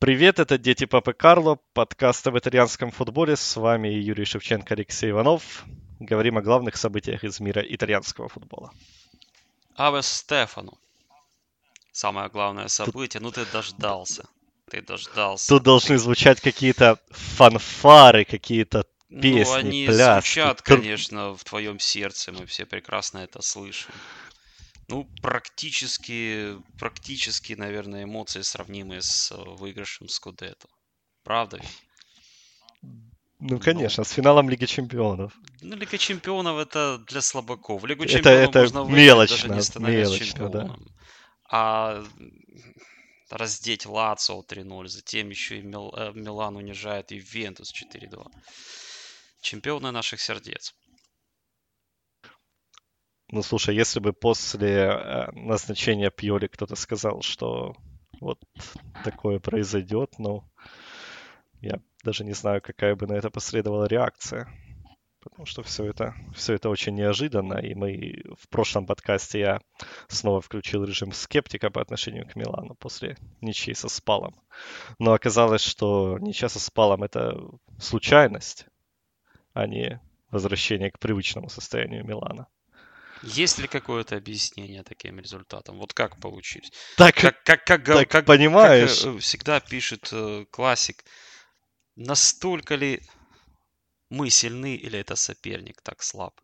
Привет, это Дети Папы Карло, подкаст об итальянском футболе. С вами Юрий Шевченко, Алексей Иванов. Говорим о главных событиях из мира итальянского футбола. Аве Стефану. Самое главное событие. Ну, ты дождался. Ты дождался. Тут должны звучать какие-то фанфары, какие-то песни, ну, они пляски. звучат, конечно, в твоем сердце. Мы все прекрасно это слышим. Ну, практически, практически, наверное, эмоции сравнимые с э, выигрышем Скудетто. Правда ведь? Ну, конечно, с финалом Лиги Чемпионов. Ну, Лига Чемпионов это для слабаков. Лигу Это- Чемпионов это можно выиграть, мелочно, даже не становясь мелочно, да. чемпионом. А раздеть Лацио 3-0, затем еще и Мил- э, Милан унижает Ювентус 4-2. Чемпионы наших сердец. Ну, слушай, если бы после э, назначения Пьоли кто-то сказал, что вот такое произойдет, ну, я даже не знаю, какая бы на это последовала реакция. Потому что все это, все это очень неожиданно, и мы в прошлом подкасте я снова включил режим скептика по отношению к Милану после ничьей со Спалом. Но оказалось, что ничья со Спалом это случайность, а не возвращение к привычному состоянию Милана. Есть ли какое-то объяснение таким результатам? Вот как получились? Так, Как, как, как, так как- понимаешь, как, э, всегда пишет э, классик, настолько ли мы сильны или это соперник так слаб?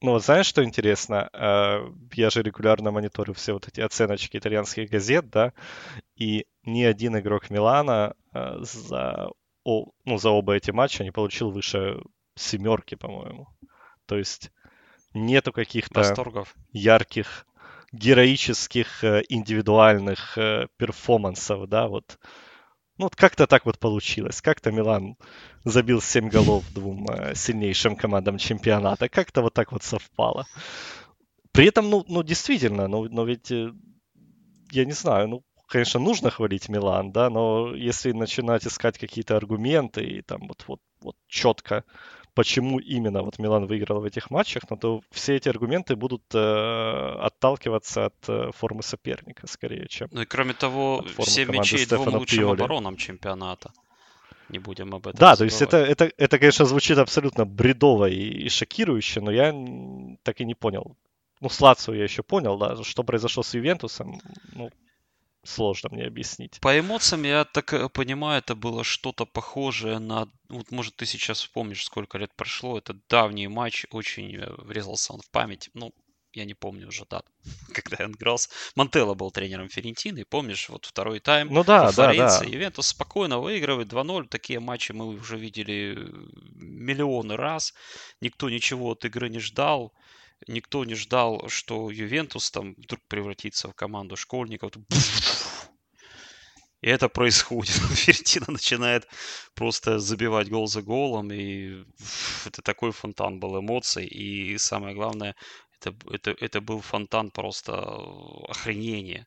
Ну, вот знаешь, что интересно? Э, Я же регулярно мониторю все вот эти оценочки итальянских газет, да, и ни один игрок Милана э, за, ну, за оба эти матча не получил выше семерки, по-моему. То есть нету каких-то Восторгов? ярких, героических, э, индивидуальных э, перформансов, да, вот. Ну, вот как-то так вот получилось. Как-то Милан забил 7 голов двум э, сильнейшим командам чемпионата. Как-то вот так вот совпало. При этом, ну, ну действительно, ну, но ведь, я не знаю, ну, конечно, нужно хвалить Милан, да, но если начинать искать какие-то аргументы и там вот, вот, вот четко, почему именно вот Милан выиграл в этих матчах, ну, то все эти аргументы будут э, отталкиваться от э, формы соперника, скорее, чем Ну и кроме того, От формы 7 команды мячей двум Стефано лучшим Пиоли. оборонам чемпионата. Не будем об этом Да, то есть это, забывать. это, это, конечно, звучит абсолютно бредово и, и шокирующе, но я так и не понял. Ну, с Лацио я еще понял, да, что произошло с Ювентусом, ну, сложно мне объяснить. По эмоциям, я так э, понимаю, это было что-то похожее на... Вот, может, ты сейчас вспомнишь, сколько лет прошло. Это давний матч, очень э, врезался он в память. Ну, я не помню уже дату, когда он игрался. Мантелло был тренером Ферентины, помнишь, вот второй тайм Ну да, да, да. Ювентус спокойно выигрывает 2-0. Такие матчи мы уже видели э, миллионы раз. Никто ничего от игры не ждал. Никто не ждал, что Ювентус там вдруг превратится в команду школьников. И это происходит. Ферентина начинает просто забивать гол за голом. И это такой фонтан был эмоций. И самое главное, это, это, это был фонтан просто охренения.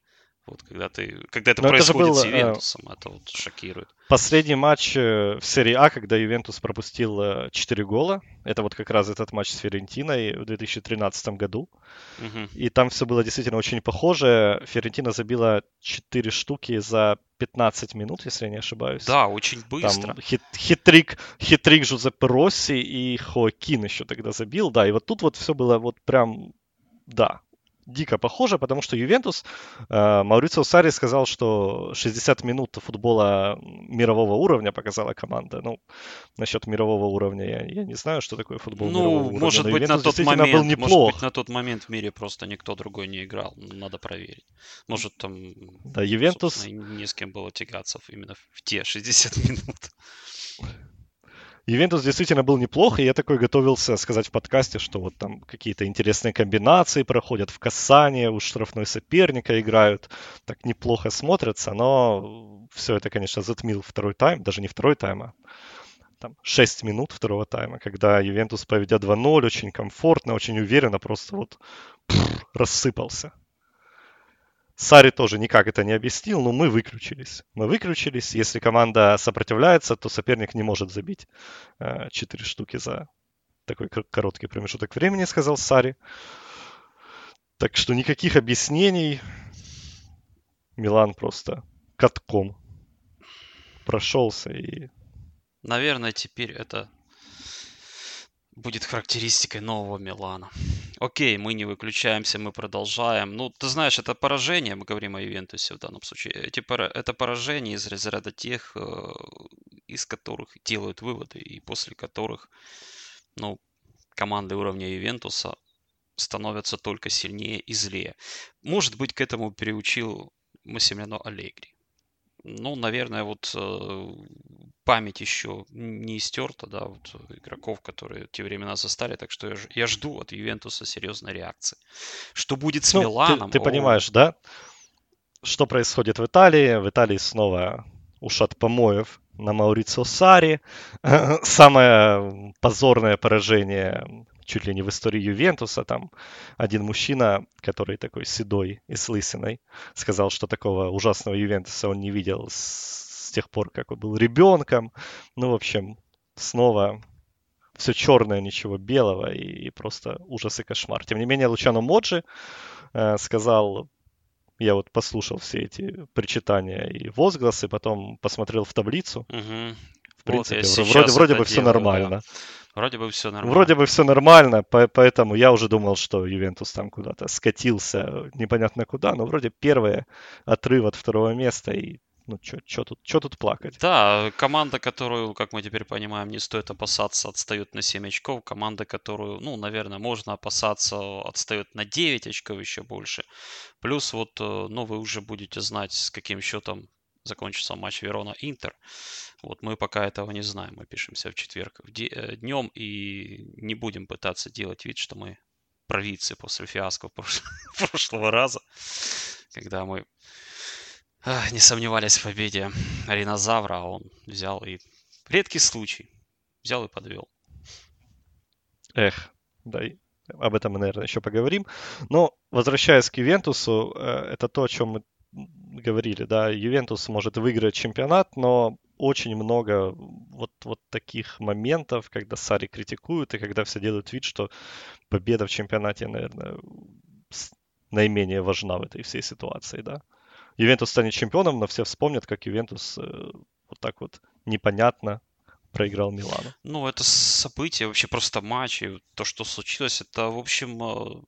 Вот когда ты, когда это Но это же происходит был, с э, Ювентусом, это вот шокирует. Последний матч э, в серии А, когда Ювентус пропустил э, 4 гола, это вот как раз этот матч с Ферентиной в 2013 году. Мгм. И там все было действительно очень похоже. Ферентина забила 4 штуки за 15 минут, если я не ошибаюсь. Да, очень быстро. Там хит, хитрик, хитрик Жузеппе Росси и Хоакин еще тогда забил, да, и вот тут вот все было вот прям, да, дико похоже, потому что Ювентус, э, Маурицио Сарри сказал, что 60 минут футбола мирового уровня показала команда. Ну, насчет мирового уровня я, я не знаю, что такое футбол мирового Ну, уровня, может быть, на Ювентус тот действительно момент, был может неплох. быть, на тот момент в мире просто никто другой не играл. Надо проверить. Может, там, Да, Ювентус, не с кем было тягаться именно в те 60 минут. Ювентус действительно был неплох, и я такой готовился сказать в подкасте, что вот там какие-то интересные комбинации проходят в касание, у штрафной соперника играют, так неплохо смотрятся, но все это, конечно, затмил второй тайм, даже не второй тайм, а там 6 минут второго тайма, когда Ювентус, поведя 2-0, очень комфортно, очень уверенно, просто вот пфф, рассыпался. Сари тоже никак это не объяснил, но мы выключились. Мы выключились. Если команда сопротивляется, то соперник не может забить э, 4 штуки за такой кор- короткий промежуток времени, сказал Сари. Так что никаких объяснений. Милан просто катком прошелся и... Наверное, теперь это будет характеристикой нового Милана. Окей, мы не выключаемся, мы продолжаем. Ну, ты знаешь, это поражение, мы говорим о Ювентусе в данном случае. Эти, это поражение из разряда тех, э, из которых делают выводы и после которых, ну, команды уровня Ювентуса становятся только сильнее и злее. Может быть, к этому переучил Массимилиано Аллегри. Ну, наверное, вот э, память еще не истерта, да, вот игроков, которые те времена застали, так что я, я жду от Ювентуса серьезной реакции. Что будет с ну, Миланом? Ты, ты понимаешь, да? Что происходит в Италии? В Италии снова ушат помоев на Маурицио Сари. Самое позорное поражение чуть ли не в истории Ювентуса. Там один мужчина, который такой седой и с лысиной, сказал, что такого ужасного Ювентуса он не видел с, с тех пор, как он был ребенком. Ну, в общем, снова все черное, ничего белого и, и просто ужас и кошмар. Тем не менее, Лучано Моджи э, сказал, я вот послушал все эти причитания и возгласы, потом посмотрел в таблицу. Угу. В принципе, вот вроде, вроде бы все нормально. Да. Вроде бы все нормально. Вроде бы все нормально, поэтому я уже думал, что Ювентус там куда-то скатился непонятно куда, но вроде первый отрыв от второго места и ну, что тут, чё тут плакать? Да, команда, которую, как мы теперь понимаем, не стоит опасаться, отстает на 7 очков. Команда, которую, ну, наверное, можно опасаться, отстает на 9 очков еще больше. Плюс вот, э, ну, вы уже будете знать, с каким счетом закончится матч Верона-Интер. Вот мы пока этого не знаем. Мы пишемся в четверг де- днем и не будем пытаться делать вид, что мы провидцы после фиаско прошлого раза, когда мы не сомневались в победе Ринозавра, а он взял и... Редкий случай. Взял и подвел. Эх, да, об этом мы, наверное, еще поговорим. Но, возвращаясь к Ювентусу, э, это то, о чем мы говорили, да, Ювентус может выиграть чемпионат, но очень много вот, вот таких моментов, когда Сари критикуют, и когда все делают вид, что победа в чемпионате, наверное, наименее важна в этой всей ситуации, да. Ювентус станет чемпионом, но все вспомнят, как Ювентус э, вот так вот непонятно проиграл Милану. Ну, это событие, вообще просто матч, и то, что случилось, это, в общем, э,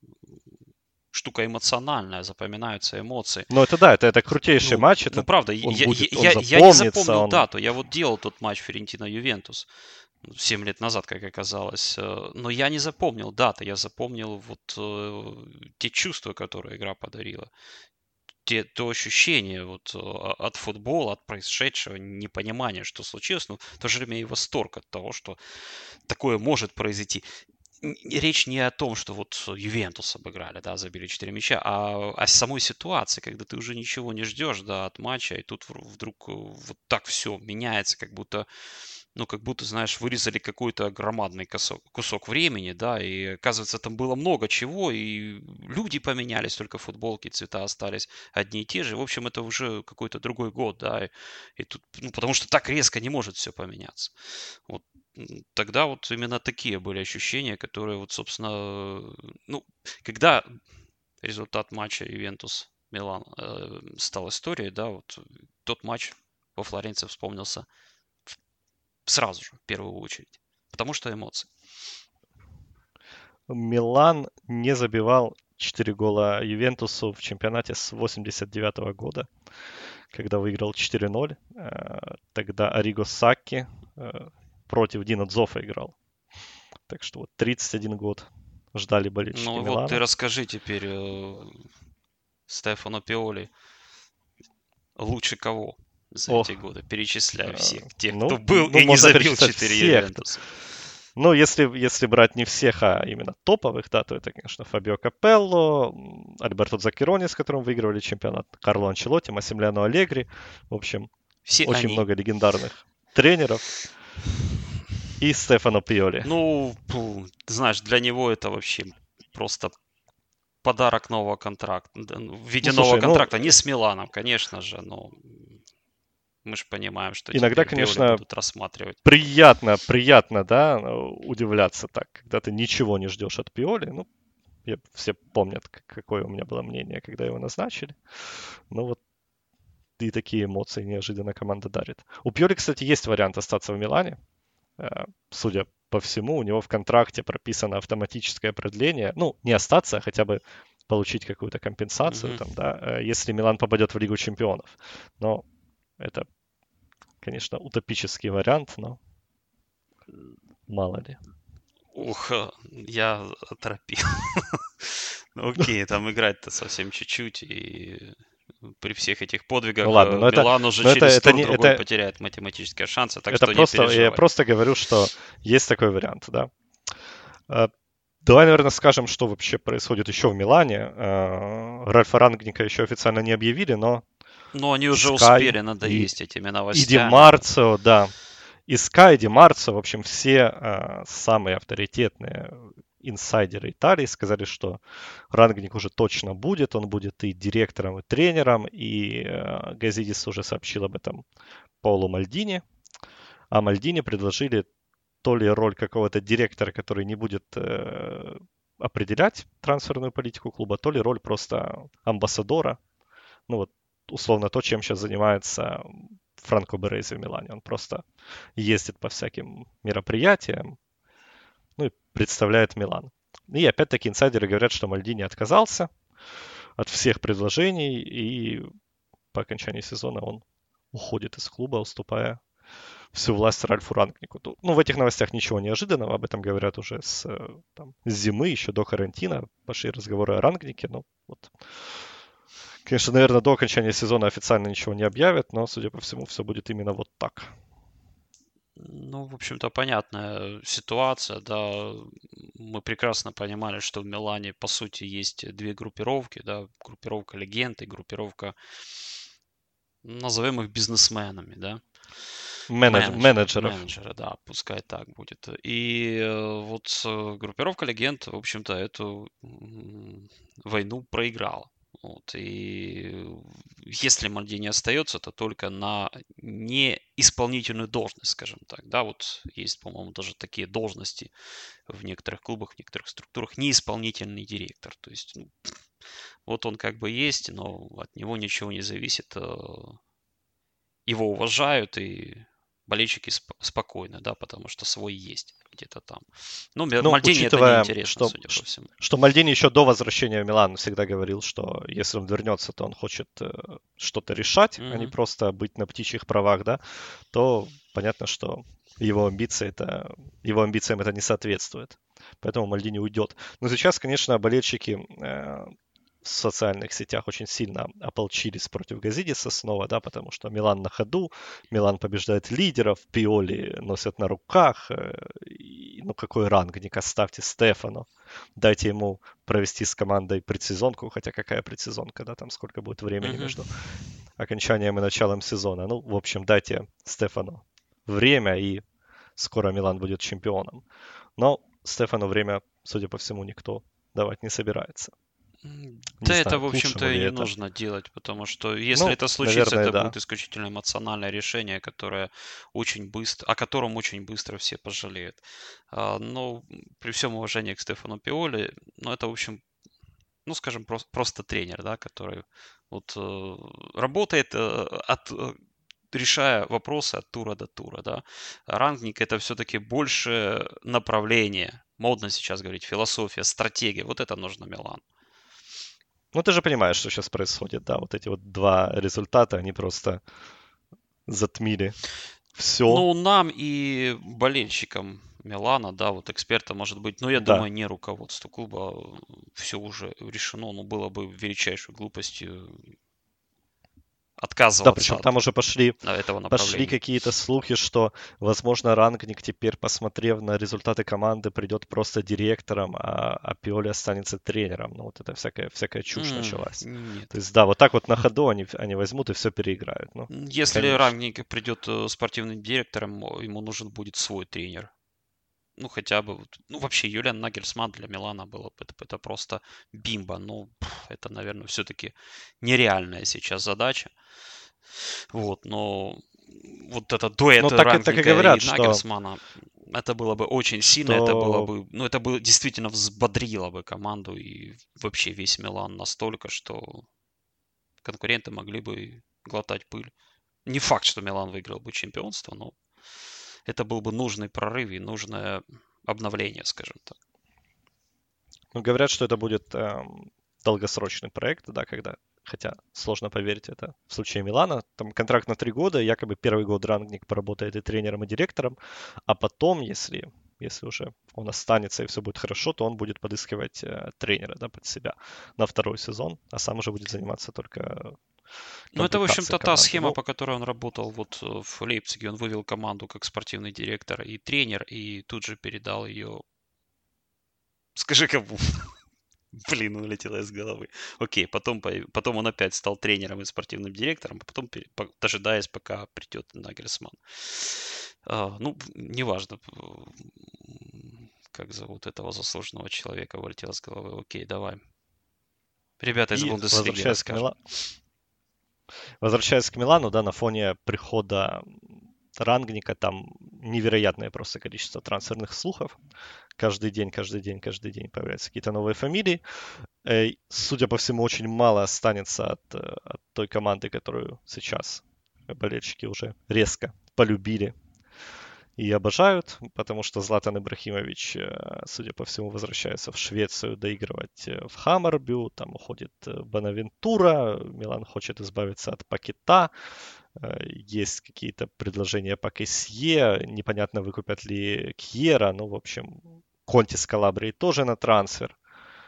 штука эмоциональная, запоминаются эмоции. Ну, это да, это, это крутейший ну, матч. Это ну, правда, я, будет, я, я не запомнил он... дату. Я вот делал тот матч Ферентина-Ювентус 7 лет назад, как оказалось. Э, но я не запомнил даты, я запомнил вот э, те чувства, которые игра подарила. Те, то ощущение вот э, от футбола, от происшедшего, непонимание, что случилось, но в то же время и восторг от того, что такое может произойти речь не о том, что вот Ювентус обыграли, да, забили 4 мяча, а о самой ситуации, когда ты уже ничего не ждешь, да, от матча, и тут вдруг э, вот так все меняется, как будто, ну, как будто, знаешь, вырезали какой-то громадный кусок, кусок времени, да, и оказывается, там было много чего, и люди поменялись, только футболки, цвета остались одни и те же. В общем, это уже какой-то другой год, да, и, и тут, ну, потому что так резко не может все поменяться. Вот тогда вот именно такие были ощущения, которые вот, собственно, ну, когда результат матча Ювентус Милан э, стал историей, да, вот тот матч во Флоренции вспомнился сразу же, в первую очередь, потому что эмоции. Милан не забивал 4 гола Ювентусу в чемпионате с 89 года, когда выиграл 4-0. Э, тогда Ариго Сакки э, против Дина Дзофа играл. Так что вот 31 год ждали болельщики Ну Милана. вот ты расскажи теперь э, Стефано Пиоли лучше кого за Ох. эти годы? Перечисляю э, всех тех, ну, кто был ну, и не забил 4 Ювентуса. Ну, если, если брать не всех, а именно топовых, да, то это, конечно, Фабио Капелло, Альберто Закерони, с которым выигрывали чемпионат, Карло Анчелотти, Массимилиано Аллегри. В общем, Все очень они. много легендарных тренеров и Стефано Пьоли. Ну, знаешь, для него это вообще просто подарок нового контракта. Ну, в виде ну, нового слушай, ну, контракта. Ну, не с Миланом, конечно же, но мы же понимаем, что иногда, конечно, будут рассматривать. Приятно, приятно, да, удивляться так, когда ты ничего не ждешь от Пиоли. Ну, все помнят, какое у меня было мнение, когда его назначили. Ну вот и такие эмоции неожиданно команда дарит. У Пьоли, кстати, есть вариант остаться в Милане. Э, судя по всему, у него в контракте прописано автоматическое продление. Ну, не остаться, а хотя бы получить какую-то компенсацию, mm-hmm. там, да, э, если Милан попадет в Лигу чемпионов. Но это, конечно, утопический вариант, но мало ли. Ух, я оторопил. Ну, окей, там играть-то совсем чуть-чуть, и при всех этих подвигах ну, ладно, но Милан это, уже через это, тур это, другой это, потеряет математические шансы, так это что просто, не переживай. Я просто говорю, что есть такой вариант, да. Э, давай, наверное, скажем, что вообще происходит еще в Милане. Э, Ральфа Рангника еще официально не объявили, но... Ну, они уже Sky успели надоесть и, этими новостями. И Ди Марцио, да. И Sky, и Ди Марцио, в общем, все э, самые авторитетные инсайдеры Италии сказали, что Рангник уже точно будет, он будет и директором, и тренером, и э, Газидис уже сообщил об этом Паулу Мальдини, а Мальдини предложили то ли роль какого-то директора, который не будет э, определять трансферную политику клуба, то ли роль просто амбассадора, ну вот условно то, чем сейчас занимается Франко Берези в Милане. Он просто ездит по всяким мероприятиям, ну и представляет Милан. И опять-таки инсайдеры говорят, что Мальдини отказался от всех предложений, и по окончании сезона он уходит из клуба, уступая всю власть Ральфу Рангнику. Ну, в этих новостях ничего неожиданного, об этом говорят уже с, там, с зимы, еще до карантина, пошли разговоры о Рангнике, ну, вот. Конечно, наверное, до окончания сезона официально ничего не объявят, но, судя по всему, все будет именно вот так. Ну, в общем-то, понятная ситуация, да. Мы прекрасно понимали, что в Милане, по сути, есть две группировки, да. Группировка легенд и группировка, назовем их бизнесменами, да. Менедж, менеджеров. менеджеров. Менеджеры, да, пускай так будет. И э, вот группировка легенд, в общем-то, эту войну проиграла. Вот, и если Мальдини остается, то только на неисполнительную должность, скажем так. Да, вот есть, по-моему, даже такие должности в некоторых клубах, в некоторых структурах. Неисполнительный директор. То есть, ну, вот он как бы есть, но от него ничего не зависит. Э, его уважают, и болельщики сп- спокойны, да, потому что свой есть где-то там. Ну, ну Мальдини это неинтересно, что, судя по всему. Что Мальдини еще до возвращения в Милан всегда говорил, что если он вернется, то он хочет э, что-то решать, mm-hmm. а не просто быть на птичьих правах, да, то понятно, что его амбиции это, его амбициям это не соответствует. Поэтому Мальдини уйдет. Но сейчас, конечно, болельщики э, в социальных сетях очень сильно ополчились против Газидиса снова, да, потому что Милан на ходу, Милан побеждает лидеров, Пиоли носят на руках, э, и, ну какой рангник, оставьте Стефану, дайте ему провести с командой предсезонку, хотя какая предсезонка, да, там сколько будет времени mm-hmm. между окончанием и началом сезона. Ну, в общем, дайте Стефану время, и скоро Милан будет чемпионом. Но Стефану время, судя по всему, никто давать не собирается. Да, это, в общем-то, и не это. нужно делать, потому что если ну, это случится, наверное, это да. будет исключительно эмоциональное решение, которое очень быстро, о котором очень быстро все пожалеют. А, но при всем уважении к Стефану Пиоли, ну, это, в общем, ну, скажем, просто, просто тренер, да, который вот э, работает э, от э, решая вопросы от тура до тура, да. Рангник это все-таки больше направление, модно сейчас говорить, философия, стратегия. Вот это нужно Милан. Ну, ты же понимаешь, что сейчас происходит, да, вот эти вот два результата, они просто затмили все. Ну, нам и болельщикам Милана, да, вот эксперта может быть, но я да. думаю, не руководство клуба, все уже решено, ну, было бы величайшей глупостью отказываться. Да, причем там уже пошли, этого пошли какие-то слухи, что, возможно, Рангник теперь, посмотрев на результаты команды, придет просто директором, а, а Пиоли останется тренером. Ну, вот это всякая, всякая чушь mm, началась. Нет. То есть, да, вот так вот на ходу они, они возьмут и все переиграют. Ну, Если конечно. Рангник придет э, спортивным директором, ему нужен будет свой тренер ну, хотя бы, ну, вообще, Юлиан Нагельсман для Милана было бы, это, это просто бимба. Ну, это, наверное, все-таки нереальная сейчас задача. Вот, но вот это дуэт ну, так, так и, говорят, и Нагельсмана, что... это было бы очень сильно, что... это было бы, ну, это бы действительно взбодрило бы команду и вообще весь Милан настолько, что конкуренты могли бы глотать пыль. Не факт, что Милан выиграл бы чемпионство, но это был бы нужный прорыв и нужное обновление, скажем так. Ну, говорят, что это будет эм, долгосрочный проект, да, когда, хотя сложно поверить это в случае Милана, там контракт на три года, якобы первый год Рангник поработает и тренером, и директором, а потом, если если уже он останется и все будет хорошо, то он будет подыскивать э, тренера да, под себя на второй сезон, а сам уже будет заниматься только ну, это, в общем-то, та схема, по которой он работал вот э, в Лейпциге. Он вывел команду как спортивный директор и тренер, и тут же передал ее... Скажи кому? Блин, улетело из головы. Окей, потом, потом он опять стал тренером и спортивным директором, а потом дожидаясь, пока придет Нагерсман. А, ну, неважно, как зовут этого заслуженного человека, вылетело из головы. Окей, давай. Ребята из Бундеслиги расскажем. Возвращаясь к Милану, да, на фоне прихода Рангника там невероятное просто количество трансферных слухов. Каждый день, каждый день, каждый день появляются какие-то новые фамилии. И, судя по всему, очень мало останется от, от той команды, которую сейчас болельщики уже резко полюбили и обожают, потому что Златан Ибрахимович, э, судя по всему, возвращается в Швецию доигрывать э, в Хаммербю, там уходит э, Бонавентура, Милан хочет избавиться от Пакета, есть какие-то предложения по Кесье, непонятно, выкупят ли Кьера, ну, в общем, Конти с Калабрией тоже на трансфер.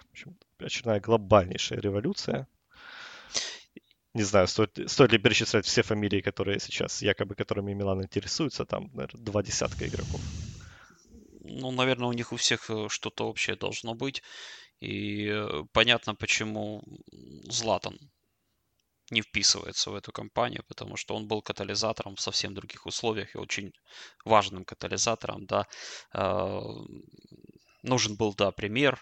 В общем, очередная глобальнейшая революция не знаю, стоит, стоит ли перечислять все фамилии, которые сейчас, якобы, которыми Милан интересуется, там, наверное, два десятка игроков. Ну, наверное, у них у всех э, что-то общее должно быть. И э, понятно, почему Златан не вписывается в эту компанию, потому что он был катализатором в совсем других условиях и очень важным катализатором, да. Э, нужен был, да, пример,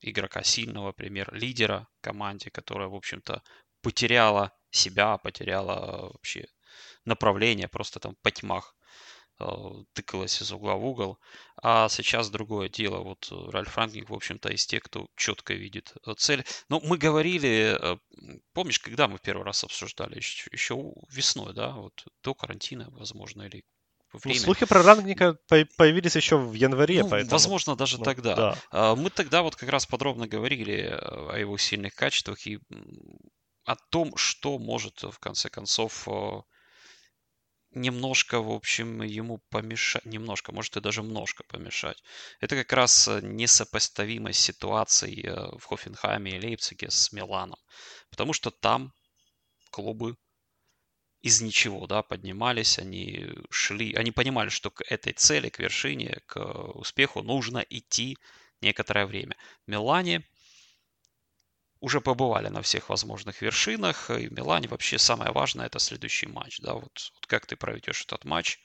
игрока сильного, пример лидера команде, которая, в общем-то, потеряла себя, потеряла вообще направление, просто там по тьмах э, тыкалась из угла в угол. А сейчас другое дело. Вот э, Ральф Франкник, в общем-то, из тех, кто четко видит э, цель. Но мы говорили, помнишь, когда мы первый раз обсуждали? Еще, еще весной, да? Вот до карантина, возможно, или ну, время. Ну, слухи про Рангника появились еще в январе, ну, поэтому... Возможно, даже ну, тогда. Да. А, мы тогда вот как раз подробно говорили о его сильных качествах и о том, что может, в конце концов, э, немножко, в общем, ему помешать, немножко, может и даже немножко помешать. Это как раз э, несопоставимость ситуаций э, в Хофенхайме и Лейпциге с Миланом. Потому что там клубы из ничего, да, поднимались, они шли, они понимали, что к этой цели, к вершине, к успеху нужно идти некоторое время. В Милане уже побывали на всех возможных вершинах. И в Милане вообще самое важное это следующий матч. Да? Вот, вот как ты проведешь этот матч.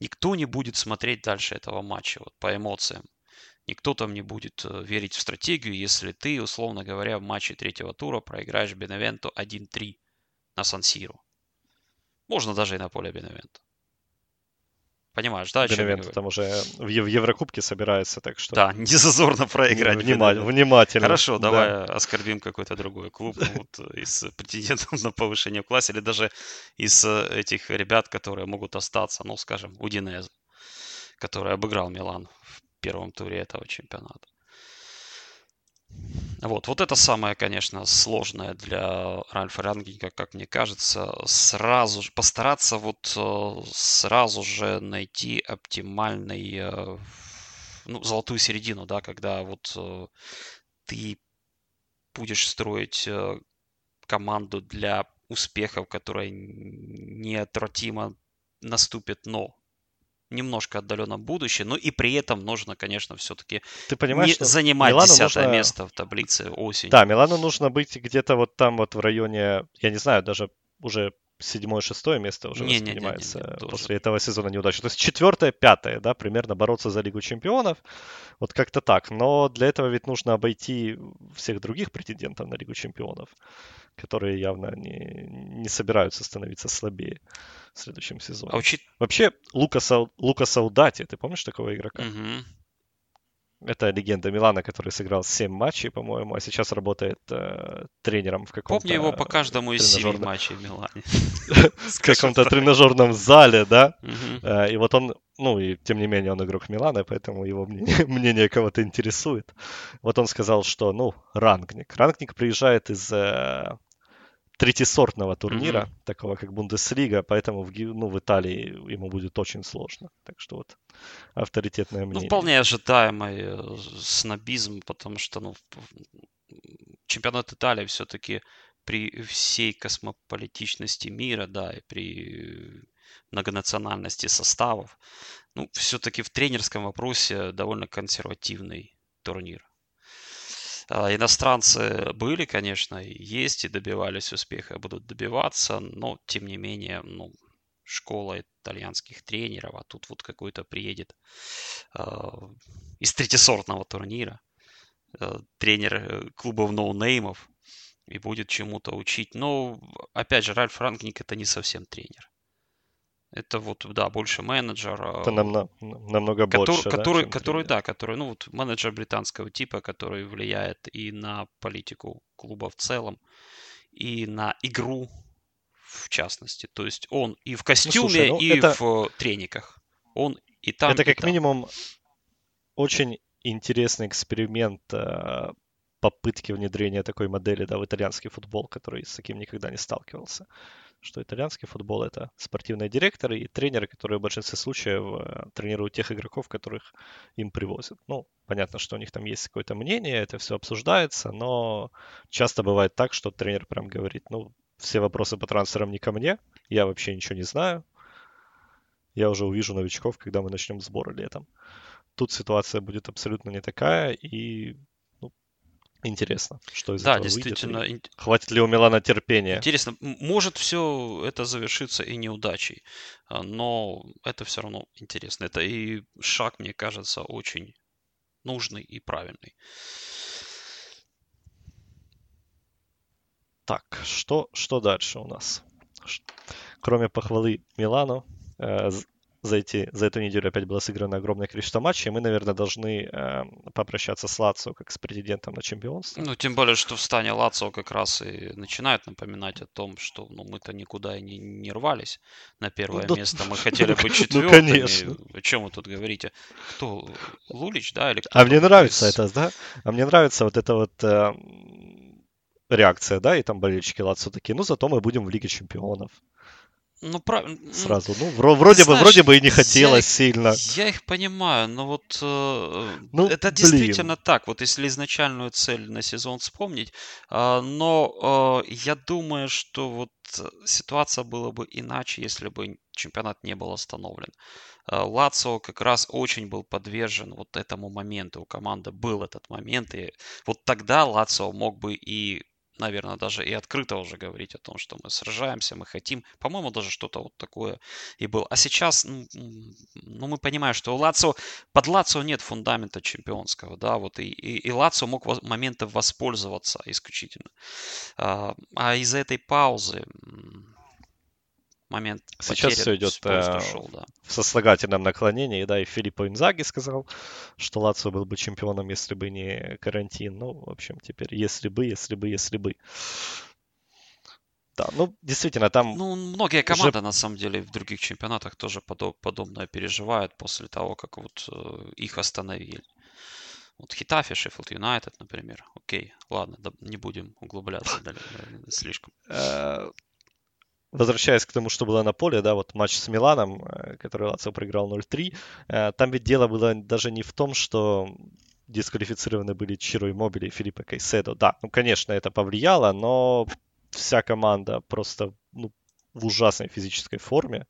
Никто не будет смотреть дальше этого матча вот, по эмоциям. Никто там не будет э, верить в стратегию, если ты, условно говоря, в матче третьего тура проиграешь Беневенту 1-3 на Сан-Сиро. Можно даже и на поле Беневента. Понимаешь, да? Беневент там уже в, в Еврокубке собирается, так что... Да, не зазорно проиграть. Внимательно. внимательно. Хорошо, давай да. оскорбим какой-то другой клуб вот, из претендентов на повышение в классе, или даже из этих ребят, которые могут остаться, ну, скажем, Удинез, который обыграл Милан в первом туре этого чемпионата. Вот, вот это самое, конечно, сложное для Ральфа Рангника, как мне кажется, сразу же постараться вот э, сразу же найти оптимальный, э, ну, золотую середину, да, когда вот э, ты будешь строить команду для успехов, которая неотвратимо наступит, но немножко отдаленном будущем, но и при этом нужно, конечно, все-таки Ты понимаешь, не занимать Милану десятое нужно... место в таблице осенью. Да, Милану нужно быть где-то вот там вот в районе, я не знаю, даже уже седьмое-шестое место уже не, воспринимается не, не, не, не, после этого сезона неудачи. То есть четвертое, пятое, да, примерно бороться за Лигу Чемпионов. Вот как-то так. Но для этого ведь нужно обойти всех других претендентов на Лигу Чемпионов, которые явно не, не собираются становиться слабее в следующем сезоне. А учит... Вообще, Лука, Сау... Лука Саудати, ты помнишь такого игрока? Угу. это легенда Милана, который сыграл 7 матчей, по-моему, а сейчас работает э, тренером в каком-то... Помню его по каждому из семи матчей в Милане. В каком-то тренажерном зале, да? Э, и вот он, ну и тем не менее он игрок Милана, поэтому его мнение кого-то интересует. Вот он сказал, что, ну, рангник. Рангник приезжает из э, третисортного турнира, mm-hmm. такого как Бундеслига, поэтому в, ну, в Италии ему будет очень сложно. Так что вот авторитетное ну, мнение. Ну, вполне ожидаемый э, снобизм, потому что ну, чемпионат Италии все-таки при всей космополитичности мира, да, и при многонациональности составов, ну, все-таки в тренерском вопросе довольно консервативный турнир. А, иностранцы были, конечно, есть и добивались успеха, будут добиваться, но тем не менее, ну, школа итальянских тренеров, а тут вот какой-то приедет э, из третисортного турнира э, тренер э, клубов ноунеймов и будет чему-то учить. Но, опять же, Ральф Ранкник это не совсем тренер. Это вот, да, больше менеджер. Это намного, намного который, больше, который, да, который, да, который, ну вот менеджер британского типа, который влияет и на политику клуба в целом, и на игру в частности. То есть он и в костюме, ну, слушай, ну, и это... в трениках. Он и там. Это и как там. минимум очень интересный эксперимент э, попытки внедрения такой модели да, в итальянский футбол, который с таким никогда не сталкивался что итальянский футбол это спортивные директоры и тренеры, которые в большинстве случаев э, тренируют тех игроков, которых им привозят. Ну, понятно, что у них там есть какое-то мнение, это все обсуждается, но часто бывает так, что тренер прям говорит, ну, все вопросы по трансферам не ко мне, я вообще ничего не знаю, я уже увижу новичков, когда мы начнем сборы летом. Тут ситуация будет абсолютно не такая, и Интересно, что из да, этого действительно. Выйдет, хватит ли у Милана терпения? Интересно, может все это завершиться и неудачей, а, но это все равно интересно. Это и шаг, мне кажется, очень нужный и правильный. Так, что, что дальше у нас? Кроме похвалы Милану, э, за, эти, за эту неделю опять было сыграно огромное количество матчей, мы, наверное, должны э, попрощаться с Лацио как с претендентом на чемпионство. Ну, тем более, что в стане Лацио как раз и начинает напоминать о том, что ну, мы-то никуда и не, не рвались на первое ну, место. Мы хотели быть четвертыми. Ну, конечно. О чем вы тут говорите? Кто? Лулич, да? Или а мне нравится из... это, да? А мне нравится вот это вот... Э, реакция, да, и там болельщики Лацио такие, ну зато мы будем в Лиге Чемпионов. Ну, правильно. Сразу. Ну, вроде бы, вроде бы и не хотелось я, сильно. Я их понимаю, но вот э, ну, это блин. действительно так. Вот если изначальную цель на сезон вспомнить, э, но э, я думаю, что вот ситуация была бы иначе, если бы чемпионат не был остановлен. Э, Лацио как раз очень был подвержен вот этому моменту. У команды был этот момент, и вот тогда Лацио мог бы и наверное, даже и открыто уже говорить о том, что мы сражаемся, мы хотим. По-моему, даже что-то вот такое и было. А сейчас, ну, ну мы понимаем, что у Лацио, под Лацио нет фундамента чемпионского, да, вот и, и, и Лацио мог моментом воспользоваться исключительно. А, а из-за этой паузы момент Сейчас все идет э, ушел, да. в сослагательном наклонении, да, и Филиппо Инзаги сказал, что Лацио был бы чемпионом, если бы не карантин. Ну, в общем, теперь если бы, если бы, если бы. Да, ну, действительно, там... Ну, многие команды, уже... на самом деле, в других чемпионатах тоже подоб, подобное переживают после того, как вот э, их остановили. Вот Хитафи, Шеффилд Юнайтед, например. Окей, ладно, да, не будем углубляться далее, слишком. Возвращаясь к тому, что было на поле, да, вот матч с Миланом, э, который Лацио проиграл 0-3, э, там ведь дело было даже не в том, что дисквалифицированы были Чиро Мобили и Филиппо Кайседо. Да, ну, конечно, это повлияло, но вся команда просто ну, в ужасной физической форме.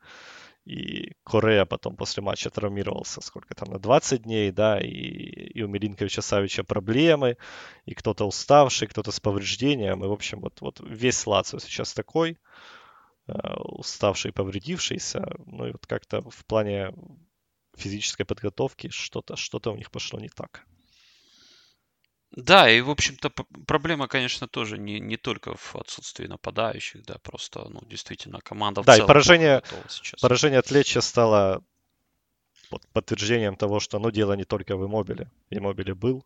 И Корея потом после матча травмировался, сколько там, на 20 дней, да, и, и у Милинковича Савича проблемы, и кто-то уставший, кто-то с повреждением, и, в общем, вот, вот весь Лацио сейчас такой. Уставший, повредившийся. Ну и вот как-то в плане физической подготовки что-то что у них пошло не так. Да, и, в общем-то, проблема, конечно, тоже не, не только в отсутствии нападающих, да, просто, ну, действительно, команда да, и поражение, поражение от Леча стало под подтверждением того, что ну, дело не только в Иммобиле. Иммобиле был,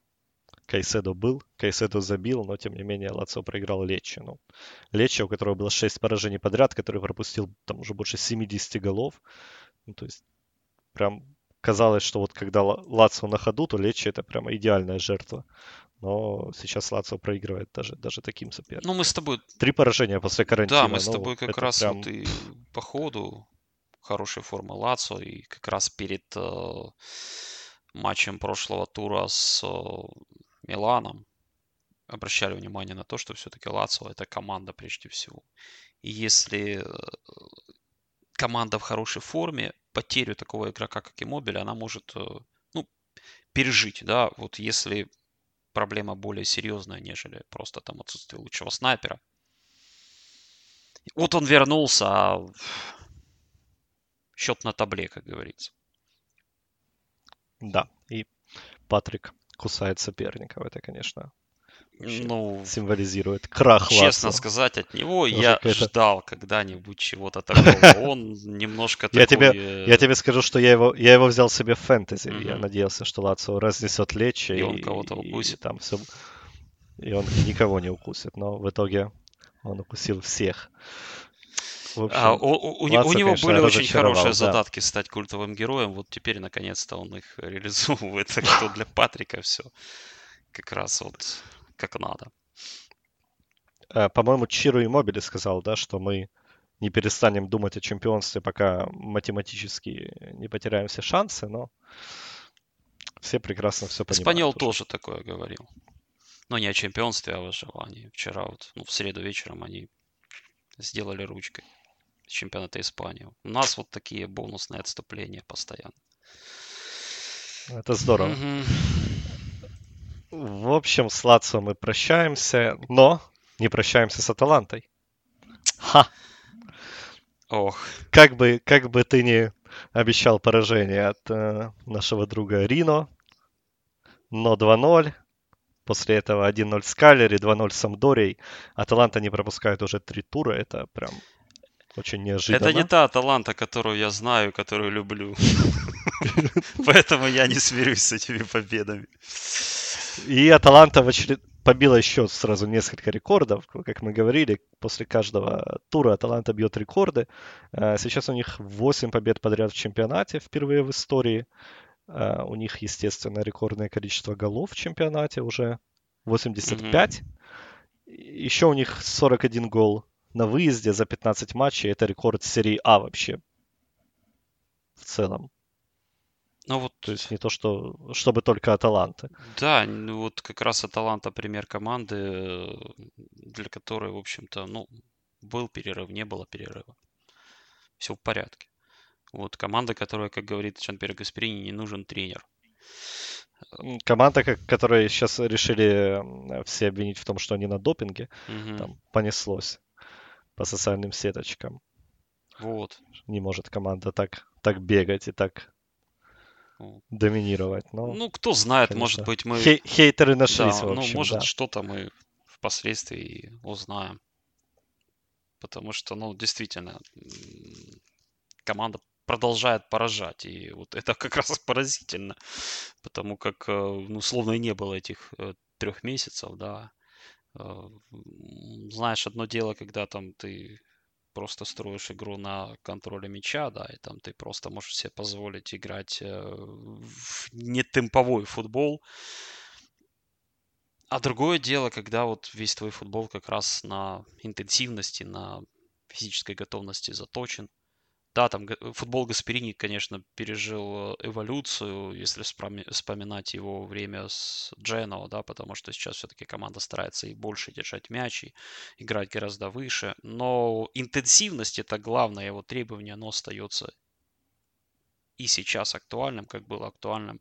Кайседо был, Кайседо забил, но тем не менее Лацио проиграл Лечи. Ну, Лечи, у которого было 6 поражений подряд, который пропустил там уже больше 70 голов. Ну, то есть прям казалось, что вот когда Лацио на ходу, то Лечи это прямо идеальная жертва. Но сейчас Лацио проигрывает даже, даже таким соперникам. Ну, мы с тобой... Три поражения после карантина. Да, мы с ну, тобой как раз прям... вот и по ходу хорошей формы Лацио, и как раз перед э, матчем прошлого тура с э, Миланом обращали внимание на то, что все-таки Лацио это команда прежде всего. И если э, команда в хорошей форме, потерю такого игрока, как и Мобиль, она может э, ну, пережить, да, вот если проблема более серьезная, нежели просто там отсутствие лучшего снайпера. Вот он вернулся, а счет на табле, как говорится. Да, и Патрик кусает соперников. Это, конечно, ну, символизирует крах Честно Лацио. сказать, от него Может, я это... ждал когда-нибудь чего-то такого. Он немножко такой... Я тебе, я тебе скажу, что я его, я его взял себе в фэнтези. Mm-hmm. Я надеялся, что Лацио разнесет Лечи. И он кого-то укусит. И, там все... и он никого не укусит. Но в итоге он укусил всех. Общем, а, у, у, Лацио, у него конечно, были очень хорошие да. задатки стать культовым героем. Вот теперь, наконец-то, он их реализовывает. Так что для Патрика все как раз вот как надо. Э, по-моему, Чиру и Мобили сказал, да, что мы не перестанем думать о чемпионстве, пока математически не потеряем все шансы, но все прекрасно все понимают. Испаньол тоже такое говорил. Но не о чемпионстве, а о выживании. Вчера вот, ну, в среду вечером они сделали ручкой чемпионата Испании. У нас вот такие бонусные отступления постоянно. Это здорово. Угу. В общем, с Лацио мы прощаемся, но не прощаемся с Аталантой. Ха! Ох. Как бы, как бы ты не обещал поражение от э, нашего друга Рино, но 2-0. После этого 1-0 с Калери, 2-0 с Самдорией. Аталанта не пропускает уже три тура. Это прям очень неожиданно. Это не та Аталанта, которую я знаю, которую люблю. Поэтому я не смирюсь с этими победами. И Аталанта в очеред... побила еще сразу несколько рекордов. Как мы говорили, после каждого тура Аталанта бьет рекорды. Э, сейчас у них 8 побед подряд в чемпионате, впервые в истории. Э, у них, естественно, рекордное количество голов в чемпионате уже 85. Mm-hmm. Еще у них 41 гол на выезде за 15 матчей. Это рекорд серии А вообще в целом. Ну вот... То есть не то, что чтобы только Аталанта. Да, ну вот как раз Аталанта пример команды, для которой, в общем-то, ну, был перерыв, не было перерыва. Все в порядке. Вот команда, которая, как говорит Чанпер Гасперини, не нужен тренер. Команда, которая сейчас решили все обвинить в том, что они на допинге, угу. там понеслось по социальным сеточкам. Вот. Не может команда так, так бегать и так доминировать. Но, ну, кто знает, конечно, может быть, мы... Хей- хейтеры нашлись, да, в ну, общем, Ну, может, да. что-то мы впоследствии узнаем. Потому что, ну, действительно, команда продолжает поражать. И вот это как раз поразительно. Потому как, э, ну, словно и не было этих э, трех месяцев, да. Э, знаешь, одно дело, когда там ты просто строишь игру на контроле мяча, да, и там ты просто можешь себе позволить играть э, в нетемповой футбол. А другое дело, когда вот весь твой футбол как раз на интенсивности, на физической готовности заточен – да, там футбол Гасперини, конечно, пережил э, эволюцию, если вспоминать его время с Дженоа, да, потому что сейчас все-таки команда старается и больше держать мяч, и играть гораздо выше. Но интенсивность это главное его требование, оно остается и сейчас актуальным, как было актуальным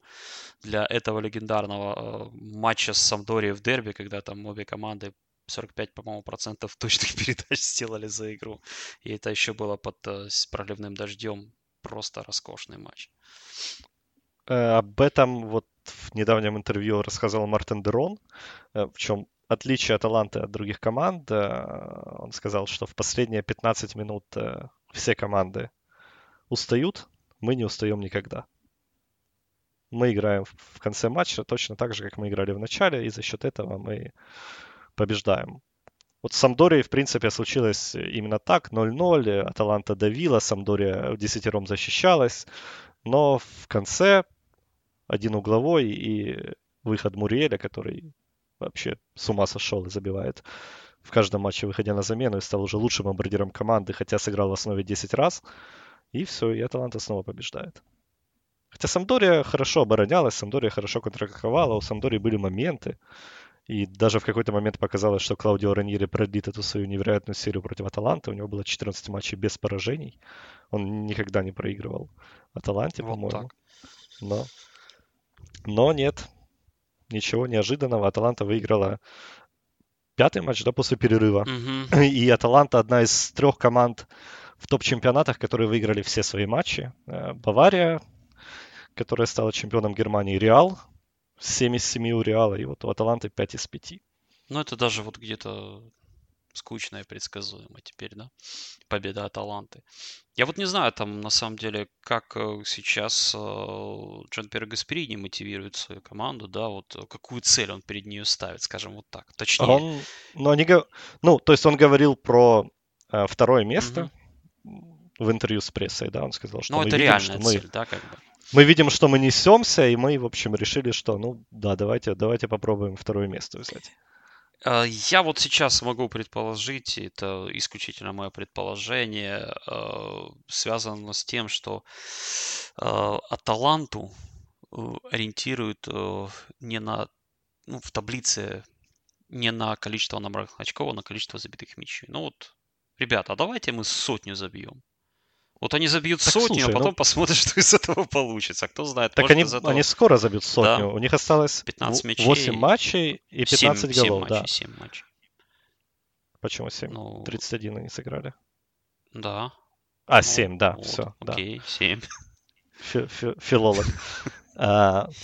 для этого легендарного э, матча с Самдорией в дерби, когда там обе команды 45, по-моему, процентов точных передач сделали за игру. И это еще было под э, проливным дождем. Просто роскошный матч. Э, об этом вот в недавнем интервью рассказал Мартин Дерон, э, в чем отличие Аталанты от других команд. Он сказал, что в последние 15 минут все команды устают, мы не устаем никогда. мы играем в конце матча точно так же, как мы играли в начале, и за счет этого мы побеждаем. Вот с Самдорией, в принципе, случилось именно так. 0-0, Аталанта давила, Самдория десятером защищалась. Но в конце один угловой и выход Муриэля, который вообще с ума сошел и забивает в каждом матче, выходя на замену, и стал уже лучшим бомбардиром команды, хотя сыграл в основе 10 раз. И все, и Аталанта снова побеждает. Хотя Самдория хорошо оборонялась, Самдория хорошо контратаковала, у Самдории были моменты. И даже в какой-то момент показалось, что Клаудио Раньери продлит эту свою невероятную серию против Аталанты. У него было 14 матчей без поражений. Он никогда не проигрывал Аталанте, вот по-моему. Так. Но, но нет, ничего неожиданного. Аталанта выиграла пятый матч, да, после перерыва. Угу. И Аталанта одна из трех команд в топ-чемпионатах, которые выиграли все свои матчи. Э, Бавария, которая стала чемпионом Германии, Реал, 7 из 7 у Реала, и вот у Аталанты 5 из 5. Ну, это даже вот где-то скучно и предсказуемо теперь, да? Победа Аталанты. Я вот не знаю, там, на самом деле, как э, сейчас э, Джон Пьер Гасперини мотивирует свою команду, да, вот э, какую цель он перед нее ставит, скажем вот так. Точнее. Он, ну, они, ну, то есть он говорил про э, второе место угу. в интервью с прессой, да, он сказал, что ну, мы это видим, реальная что цель, мы... да, как бы мы видим, что мы несемся, и мы, в общем, решили, что, ну, да, давайте, давайте попробуем второе место взять. А, я вот сейчас могу предположить, это исключительно мое предположение, а, связано с тем, что а, Аталанту э, ориентируют э, не на, ну, в таблице не на количество набранных очков, а на количество забитых мячей. Ну вот, ребята, давайте мы сотню забьем. Вот они забьют так, сотню, слушай, а потом ну... посмотрят, что из этого получится. Кто знает, Так они, этого... они скоро забьют сотню. Да. У них осталось 15 мячей, 8 матчей и 15 7, голов. 7 матчей, да. 7 матчей. Почему 7? Ну... 31 они сыграли. Да. А, ну, 7, да, вот, все. Окей, да. 7. Фи -фи Филолог.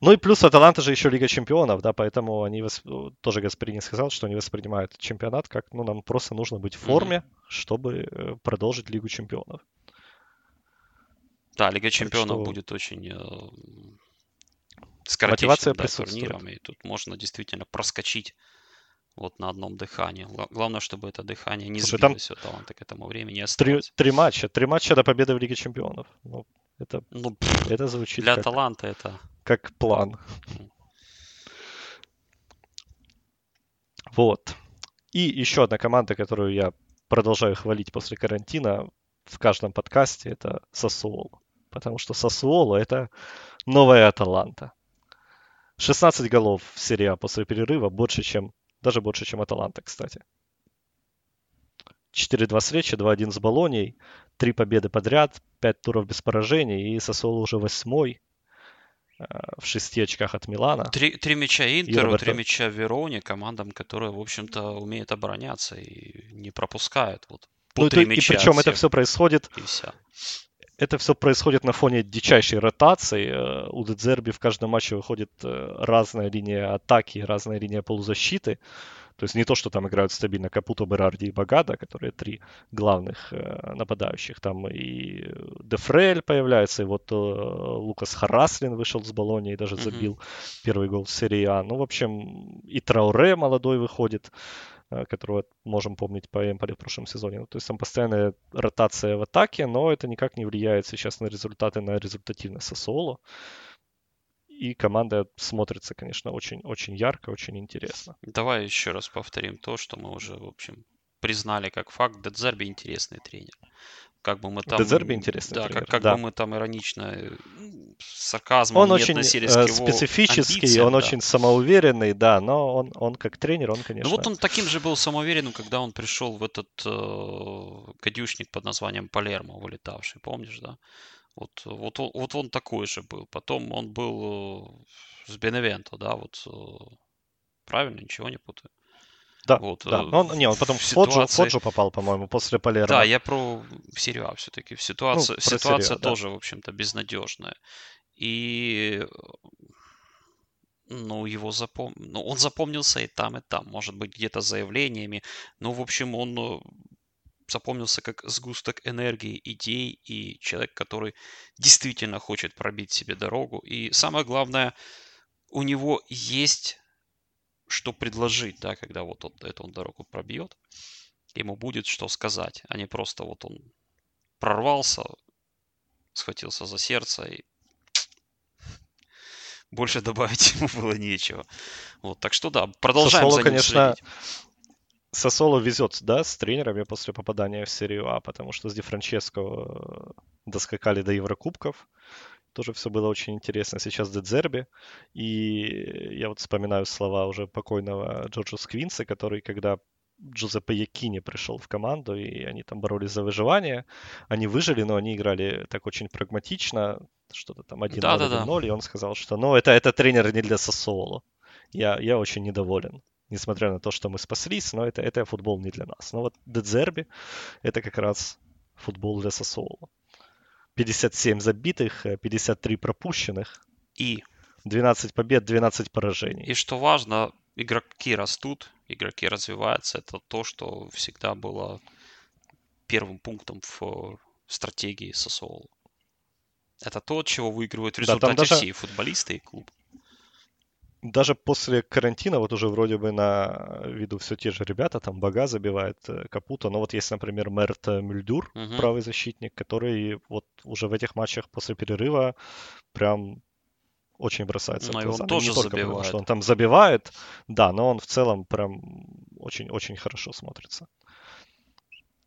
Ну и плюс Аталанта же еще Лига Чемпионов, да, поэтому они восп... тоже Гасперини сказал, что они воспринимают чемпионат как, ну, нам просто нужно быть в форме, mm-hmm. чтобы э, продолжить Лигу Чемпионов. Да, Лига Чемпионов что... будет очень э, скоротечным да, турниром, и тут можно действительно проскочить вот на одном дыхании. Главное, чтобы это дыхание не Слушай, сбилось там таланта к этому времени. Три, три матча, три матча до победы в Лиге Чемпионов. Ну, это, ну, это звучит Для как... таланта это как план. Вот. И еще одна команда, которую я продолжаю хвалить после карантина в каждом подкасте, это Сосуоло. Потому что Сосуоло это новая Аталанта. 16 голов в серии А после перерыва, больше, чем, даже больше, чем Аталанта, кстати. 4-2 встречи, 2-1 с Болонией, 3 победы подряд, 5 туров без поражений, и Сосуоло уже восьмой в шести очках от Милана. Три, три мяча Интеру, три мяча Вероне, командам, которые, в общем-то, умеют обороняться и не пропускают. Вот, по ну, три и, и причем это все происходит... И вся. Это все происходит на фоне дичайшей ротации. Э, у Дедзерби в каждом матче выходит э, разная линия атаки, разная линия полузащиты. То есть не то, что там играют стабильно Капуто, Берарди и Багада, которые три главных э, нападающих. Там и Дефрель появляется, и вот Лукас Хараслин вышел с Болони и даже забил mm-hmm. первый гол в серии А. Ну, в общем, и Трауре молодой выходит которого можем помнить по Эмполе в прошлом сезоне. Ну, то есть там постоянная ротация в атаке, но это никак не влияет сейчас на результаты, на результативность Сосоло и команда смотрится, конечно, очень-очень ярко, очень интересно. Давай еще раз повторим то, что мы уже, в общем, признали как факт. Дедзерби интересный тренер. Как бы мы там... Дедзерби интересный да, тренер. Как, как да. бы мы там иронично с сарказмом он очень относились э, к его специфический, амбициям, он да. очень самоуверенный, да, но он, он как тренер, он, конечно... Ну вот он таким же был самоуверенным, когда он пришел в этот э, гадюшник под названием Палермо, вылетавший, помнишь, да? Вот, вот, вот он такой же был. Потом он был э, с Беневенто, да, вот э, правильно, ничего не путаю. Да, вот, да. Но он, не, он потом в ситуации... Фоджу, Фоджу попал, по-моему, после Палермо. Да, я про серию А все-таки. В ситуации, ну, ситуация серию, тоже, да. в общем-то, безнадежная. И ну, его запом... ну, он запомнился и там, и там. Может быть, где-то заявлениями. Ну, в общем, он э, запомнился как сгусток энергии, идей и человек, который действительно хочет пробить себе дорогу. И самое главное, у него есть что предложить, да, когда вот он, эту он дорогу пробьет. Ему будет что сказать, а не просто вот он прорвался, схватился за сердце и больше добавить ему было нечего. Вот, так что да, продолжаем Сосоло, за ним конечно, следить. Сосоло везет, да, с тренерами после попадания в серию А, потому что с Ди Франческо э, доскакали до Еврокубков. Тоже все было очень интересно. Сейчас Дедзерби. И я вот вспоминаю слова уже покойного Джорджа Сквинса, который, когда Джузеппе Якини пришел в команду, и они там боролись за выживание. Они выжили, но они играли так очень прагматично, что-то там 1-0, да, да, да. и он сказал, что ну, это, это тренер не для Сосоло. Я, я очень недоволен, несмотря на то, что мы спаслись, но это, это футбол не для нас. Но вот Дедзерби — это как раз футбол для Сосоло. 57 забитых, 53 пропущенных. И 12 побед, 12 поражений. И что важно, игроки растут, игроки развиваются. Это то, что всегда было первым пунктом в стратегии Сосоло. Это то, от чего выигрывают в результате да, даже... все футболисты и клуб. Даже после карантина, вот уже вроде бы на виду все те же ребята, там Бага забивает э, Капута, но вот есть, например, Мерт Мюльдур, угу. правый защитник, который вот уже в этих матчах после перерыва прям очень бросается но в глаза. Он тоже не только забивает. потому, что он там забивает, да, но он в целом прям очень-очень хорошо смотрится.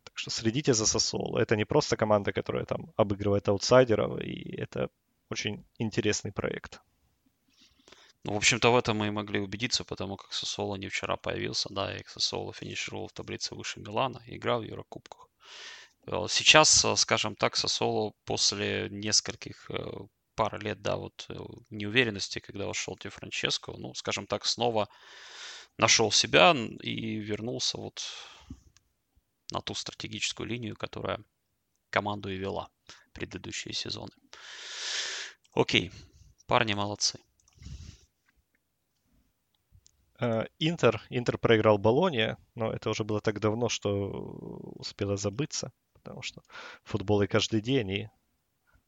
Так что следите за Сосоло. Это не просто команда, которая там обыгрывает аутсайдеров, и это очень интересный проект. Ну, в общем-то, в этом мы и могли убедиться, потому как Сосоло не вчера появился, да, и Сосоло финишировал в таблице выше Милана, играл в Еврокубках. Э, сейчас, э, скажем так, Сосоло после нескольких э, пары лет, да, вот неуверенности, когда ушел Ди Франческо, ну, скажем так, снова нашел себя и вернулся вот на ту стратегическую линию, которая команду и вела предыдущие сезоны. Окей, парни молодцы. Э, Интер, Интер проиграл Болония, но это уже было так давно, что успело забыться, потому что футболы каждый день, и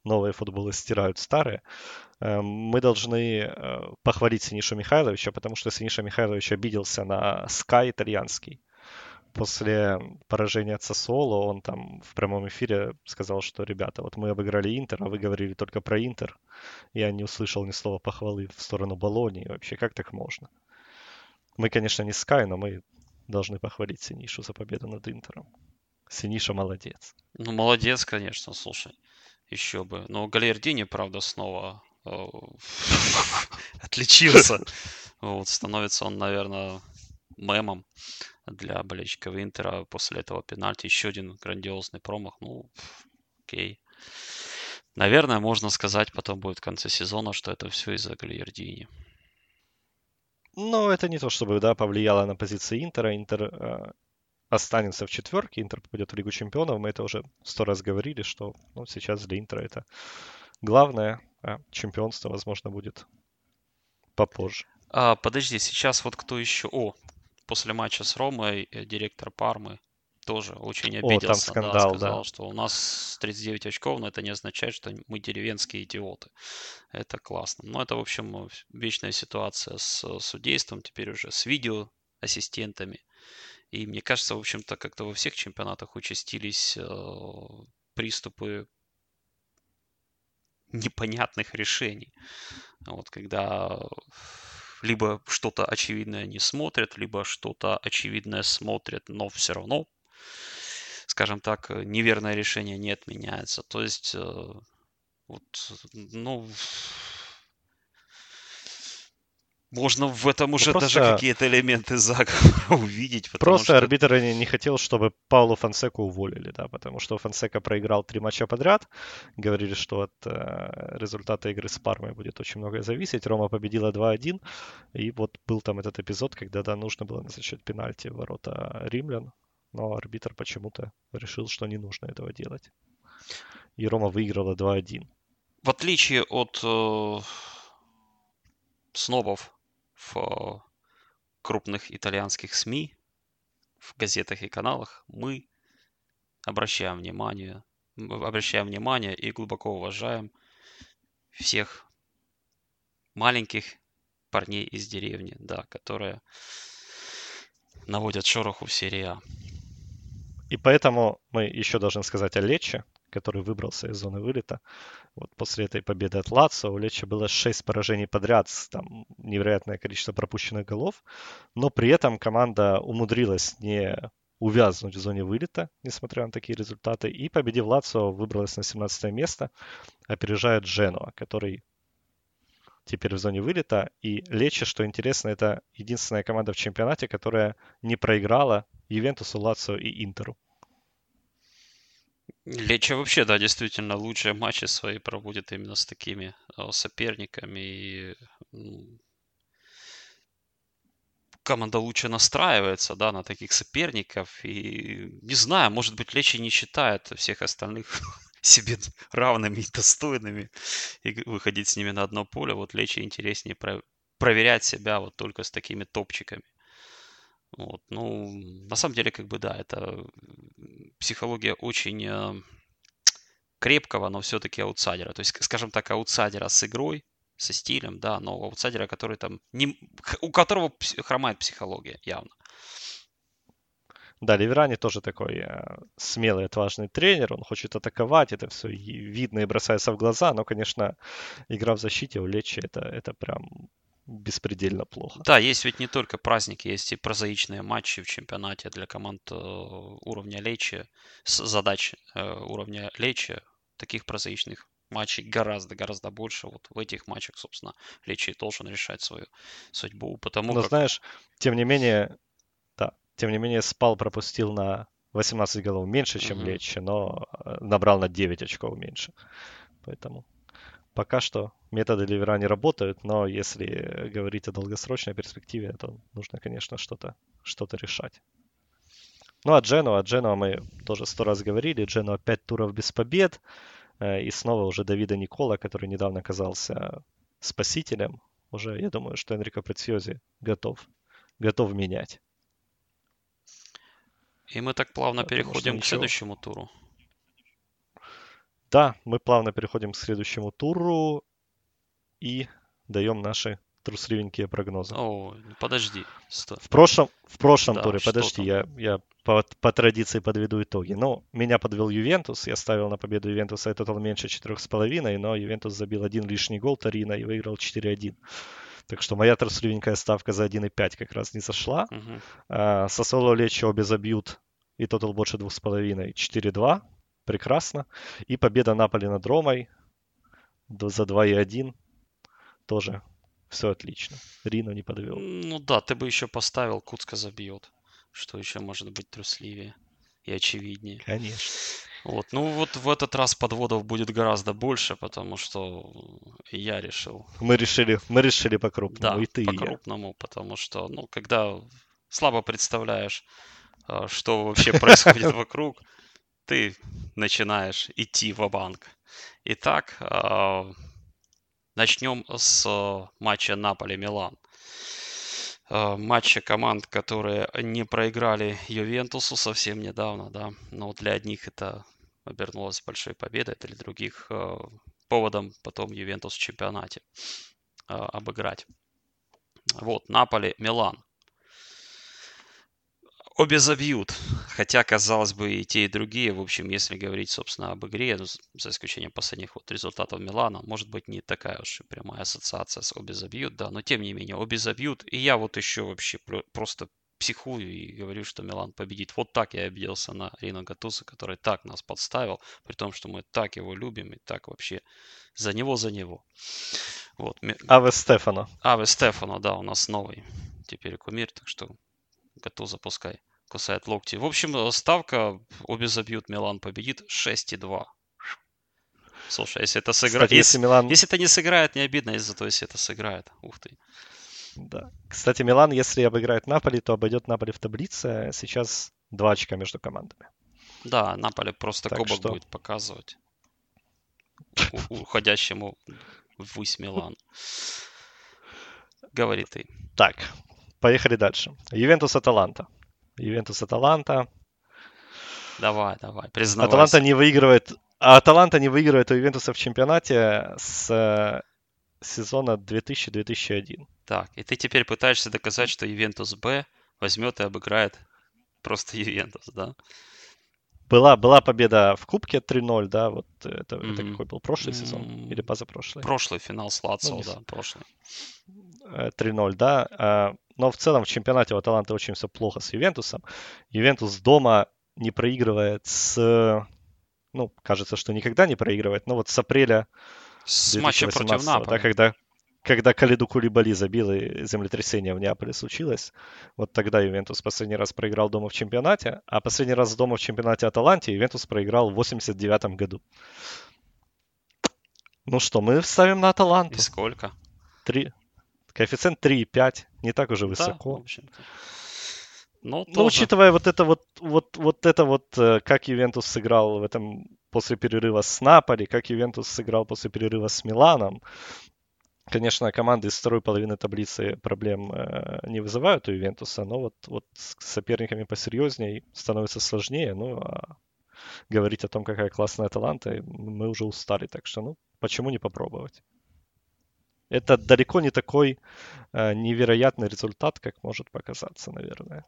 новые футболы стирают старые. Э, мы должны э, похвалить Синишу Михайловича, потому что Синиша Михайлович обиделся на Sky итальянский. После поражения от Сосоло он там в прямом эфире сказал, что, ребята, вот мы обыграли Интер, а вы говорили только про Интер. Я не услышал ни слова похвалы в сторону Болонии. Вообще, как так можно? Мы, конечно, не Sky, но мы должны похвалить Синишу за победу над Интером. Синиша молодец. Ну, молодец, конечно, слушай. Еще бы. Но Галердини, правда, снова э, отличился. Вот, становится он, наверное, мемом для болельщиков Интера после этого пенальти. Еще один грандиозный промах. Ну, окей. Наверное, можно сказать потом будет в конце сезона, что это все из-за Галердини. Но это не то, чтобы да, повлияло на позиции Интера. Интер э, останется в четверке, Интер попадет в Лигу Чемпионов. Мы это уже сто раз говорили, что ну, сейчас для Интера это главное, а чемпионство, возможно, будет попозже. А, подожди, сейчас вот кто еще... О, после матча с Ромой э, директор Пармы тоже очень обиделся. О, там скандал, да, сказал, да. что у нас 39 очков, но это не означает, что мы деревенские идиоты. Это классно. Но это, в общем, вечная ситуация с судейством, теперь уже с видеоассистентами. И мне кажется, в общем-то, как-то во всех чемпионатах участились э, приступы непонятных решений. Вот когда либо что-то очевидное не смотрят, либо что-то очевидное смотрят, но все равно скажем так, э, неверное решение не отменяется. То есть, э, вот, ну, можно в этом уже ну, даже какие-то элементы заговора увидеть. Просто что... арбитр не, не хотел, чтобы Паулу Фонсеку уволили, да, потому что Фонсека проиграл три матча подряд. Говорили, что от э, результата игры с Пармой будет очень многое зависеть. Рома победила 2-1. И вот был там этот эпизод, когда да, нужно было назначать пенальти в ворота римлян но арбитр почему-то решил, что не нужно этого делать. И Рома выиграла 2-1. В отличие от э, снобов в э, крупных итальянских СМИ, в газетах и каналах, мы обращаем внимание, обращаем внимание и глубоко уважаем всех маленьких парней из деревни, да, которые наводят шороху в серии А. И поэтому мы еще должны сказать о Лече, который выбрался из зоны вылета. Вот после этой победы от Лацо у Лечи было 6 поражений подряд, там невероятное количество пропущенных голов, но при этом команда умудрилась не увязнуть в зоне вылета, несмотря на такие результаты, и победив Лацо, выбралась на 17 место, опережая Дженуа, который теперь в зоне вылета. И Лечи, что интересно, это единственная команда в чемпионате, которая не проиграла Ювентусу, Лацио и Интеру. Лечи вообще, да, действительно лучшие матчи свои проводит именно с такими соперниками. И команда лучше настраивается, да, на таких соперников. И не знаю, может быть, Лечи не считает всех остальных себе равными и достойными и выходить с ними на одно поле. Вот Лечи интереснее про- проверять себя вот только с такими топчиками. Вот, ну, на самом деле, как бы, да, это психология очень э, крепкого, но все-таки аутсайдера. То есть, скажем так, аутсайдера с игрой, со стилем, да, но аутсайдера, который там, не, у которого хромает психология явно. Да, Ливерани тоже такой э, смелый, отважный тренер, он хочет атаковать, это все видно и бросается в глаза, но, конечно, игра в защите у Лечи это, это прям беспредельно плохо. Да, есть ведь не только праздники, есть и прозаичные матчи в чемпионате для команд э, уровня Лечи, задач э, уровня Лечи, таких прозаичных матчей гораздо-гораздо больше. Вот в этих матчах, собственно, Лечи должен решать свою судьбу. Потому Но как... знаешь, тем не менее, тем не менее, Спал пропустил на 18 голов меньше, чем mm-hmm. Лечи, но э, набрал на 9 очков меньше. Поэтому пока что методы ливера не работают, но если говорить о долгосрочной перспективе, то нужно, конечно, что-то что решать. Ну, а Дженуа, Дженуа мы тоже сто раз говорили, Дженуа 5 туров без побед, э, и снова уже Давида Никола, который недавно оказался спасителем, уже, я думаю, что Энрико Прецьози готов, готов менять. И мы так плавно Потому переходим к следующему туру. Да, мы плавно переходим к следующему туру и даем наши трусливенькие прогнозы. О, подожди. Стой. В прошлом, в прошлом да, туре, подожди, я, я по, по традиции подведу итоги. Ну, меня подвел Ювентус, я ставил на победу Ювентуса, это тотал меньше 4,5, но Ювентус забил один лишний гол Тарина и выиграл 4-1. Так что моя трусливенькая ставка за 1,5 как раз не зашла. Угу. А, Сосоло Лечи обе забьют и тотал больше 2,5. 4-2. Прекрасно. И победа Наполи над Ромой за 2,1. Тоже все отлично. Рино не подвел. Ну да, ты бы еще поставил Куцка забьет. Что еще может быть трусливее и очевиднее. Конечно. Вот, ну вот в этот раз подводов будет гораздо больше, потому что я решил. Мы решили, мы решили по-крупному, да, и ты, по-крупному, потому что, ну, когда слабо представляешь, а, что вообще происходит вокруг, ты начинаешь идти в банк Итак, а, начнем с матча Наполе-Милан. А, матча команд, которые не проиграли Ювентусу совсем недавно, да, но для одних это обернулось большой победой, для других э, поводом потом Ювентус в чемпионате э, обыграть. Вот, Наполи, Милан. Обе забьют, хотя, казалось бы, и те, и другие, в общем, если говорить, собственно, об игре, ну, за исключением последних вот результатов Милана, может быть, не такая уж прямая ассоциация с обе забьют, да, но тем не менее, обе забьют, и я вот еще вообще просто психую и говорю, что Милан победит. Вот так я обиделся на Рино Гатуса, который так нас подставил, при том, что мы так его любим и так вообще за него, за него. Вот. Аве Стефано. Аве Стефано, да, у нас новый теперь кумир, так что готов запускай. Кусает локти. В общем, ставка, обе забьют, Милан победит 6,2. Слушай, если это сыграет... Если, Милан... если это не сыграет, не обидно, если зато если это сыграет. Ух ты. Да. Кстати, Милан, если обыграет Наполи, то обойдет Наполи в таблице. Сейчас два очка между командами. Да, Наполи просто так кубок что... будет показывать уходящему ввысь Милан. Говори ты. Так, поехали дальше. Ювентус Аталанта. Ювентус Аталанта. Давай, давай, признавайся. Аталанта не выигрывает, а Аталанта не выигрывает у Ювентуса в чемпионате с э, сезона 2000-2001. Так, и ты теперь пытаешься доказать, что Ювентус Б возьмет и обыграет просто Ювентус, да? Была, была победа в Кубке 3-0, да, вот это, Мгм. это какой был, прошлый сезон М, или позапрошлый? Прошлый финал с Лацио, Ну, да, прошлый. Э, 3-0, да. А, Но в целом в чемпионате у Аталанты очень все плохо с Ювентусом. Ювентус дома не проигрывает с... Ну, кажется, что никогда не проигрывает, но вот с апреля С матча против 2018, да, Наполи. когда, когда Калиду Кулибали забил и землетрясение в Неаполе случилось, вот тогда Ювентус последний раз проиграл дома в чемпионате, а последний раз дома в чемпионате Аталанте Ювентус проиграл в 89 году. Ну что, мы ставим на И Аталанту. сколько? Три. Коэффициент 3,5. Не так уже Да, в высоко. общем-то. Ну, Ну, тоже. учитывая вот это вот, вот, вот это вот, э, как Ювентус сыграл в этом после перерыва с Наполи, как Ювентус сыграл после перерыва с Миланом, конечно, команды из второй половины таблицы проблем э, не вызывают у Ювентуса, но вот, вот с соперниками посерьезнее становится сложнее, ну, а говорить о том, какая классная таланта, мы уже устали, так что, ну, почему не попробовать? Это далеко не такой э, невероятный результат, как может показаться, наверное.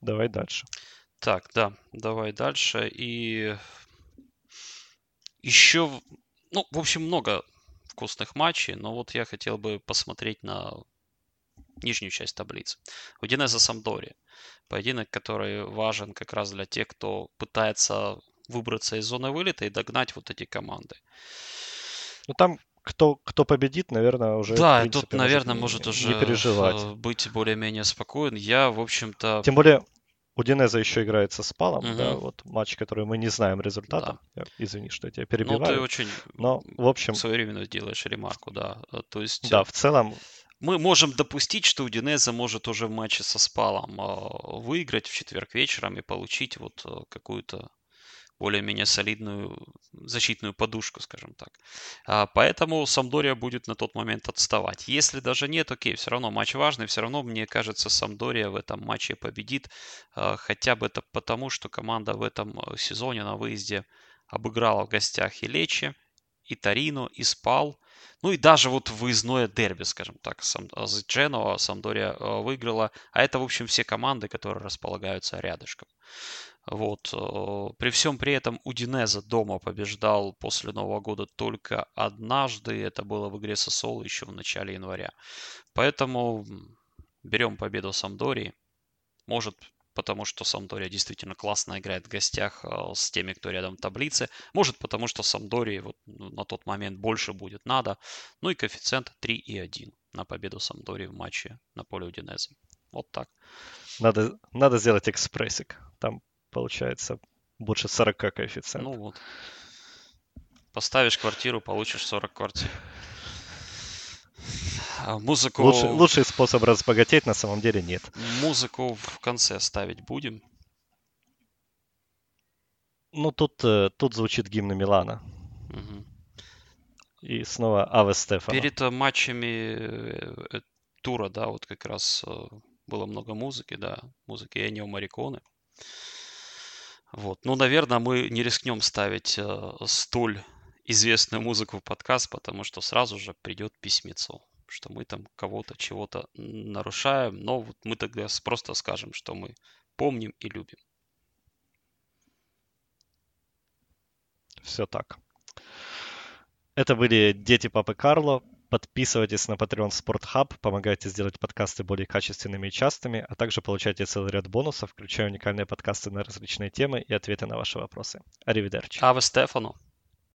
Давай дальше. Так, да, давай дальше. И еще, ну, в общем, много вкусных матчей, но вот я хотел бы посмотреть на нижнюю часть таблицы. Удинеза Самдори. Поединок, который важен как раз для тех, кто пытается выбраться из зоны вылета и догнать вот эти команды. Ну там кто, кто победит, наверное, уже. да, принципе, тут, наверное, не- может не уже переживать. э, быть более-менее спокоен. Я, в общем-то, Тем более, у Динеза еще играет со Спалом, Мгм. да, вот матч, который мы не знаем результата. Я- Извини, что я тебя ну, ты перебиваю. очень Но, в общем, своевременно делаешь ремарку, да. Э, То есть да, э, в целом, мы можем допустить, что Удинеза может уже в матче со Спалом э, выиграть в четверг вечером и получить вот какую-то более-менее солидную защитную подушку, скажем так. А, Поэтому Самдория будет на тот момент отставать. Если даже нет, окей, все равно матч важный, все равно, мне кажется, Самдория в этом матче победит. а, Хотя бы это потому, что команда в этом э, сезоне на выезде обыграла в гостях и Лечи, и Торино, и Спал. Ну и даже вот выездное дерби, скажем так, сам, а, с Дженоа Самдория э, выиграла. А это, в общем, все команды, которые располагаются рядышком. Вот. э, При всем при этом Удинеза дома побеждал после Нового года только однажды. Это было в игре со Соло еще в начале января. Поэтому берем победу Самдории. Может, потому что Самдория действительно классно играет в гостях э, с теми, кто рядом в таблице. Может, потому что Самдории вот ну, на тот момент больше будет надо. Ну и коэффициент 3,1 на победу Самдории в матче на поле Удинеза. Вот так. надо, надо сделать экспрессик. Там получается больше 40 коэффициент. Ну вот. Поставишь квартиру, получишь 40 квартир. А Музыку, Лучший, лучший способ разбогатеть на самом деле нет. музыку в конце ставить будем. Ну, тут, э, тут звучит гимн Милана. Мгм. И снова Аве Стефано. Перед э, матчами э, тура, да, вот как раз было много музыки, да, музыки Энио Мариконы. Вот. Ну, наверное, мы не рискнем ставить э, столь известную музыку в подкаст, потому что сразу же придет письмецо, что мы там кого-то, чего-то нарушаем, но вот мы тогда просто скажем, что мы помним и любим. Все так. Это были Дети Папы Карло. Подписывайтесь на Patreon Sport Hub, помогайте сделать подкасты более качественными и частыми, а также получайте целый ряд бонусов, включая уникальные подкасты на различные темы и ответы на ваши вопросы. Аривидерчи. Аве Стефано!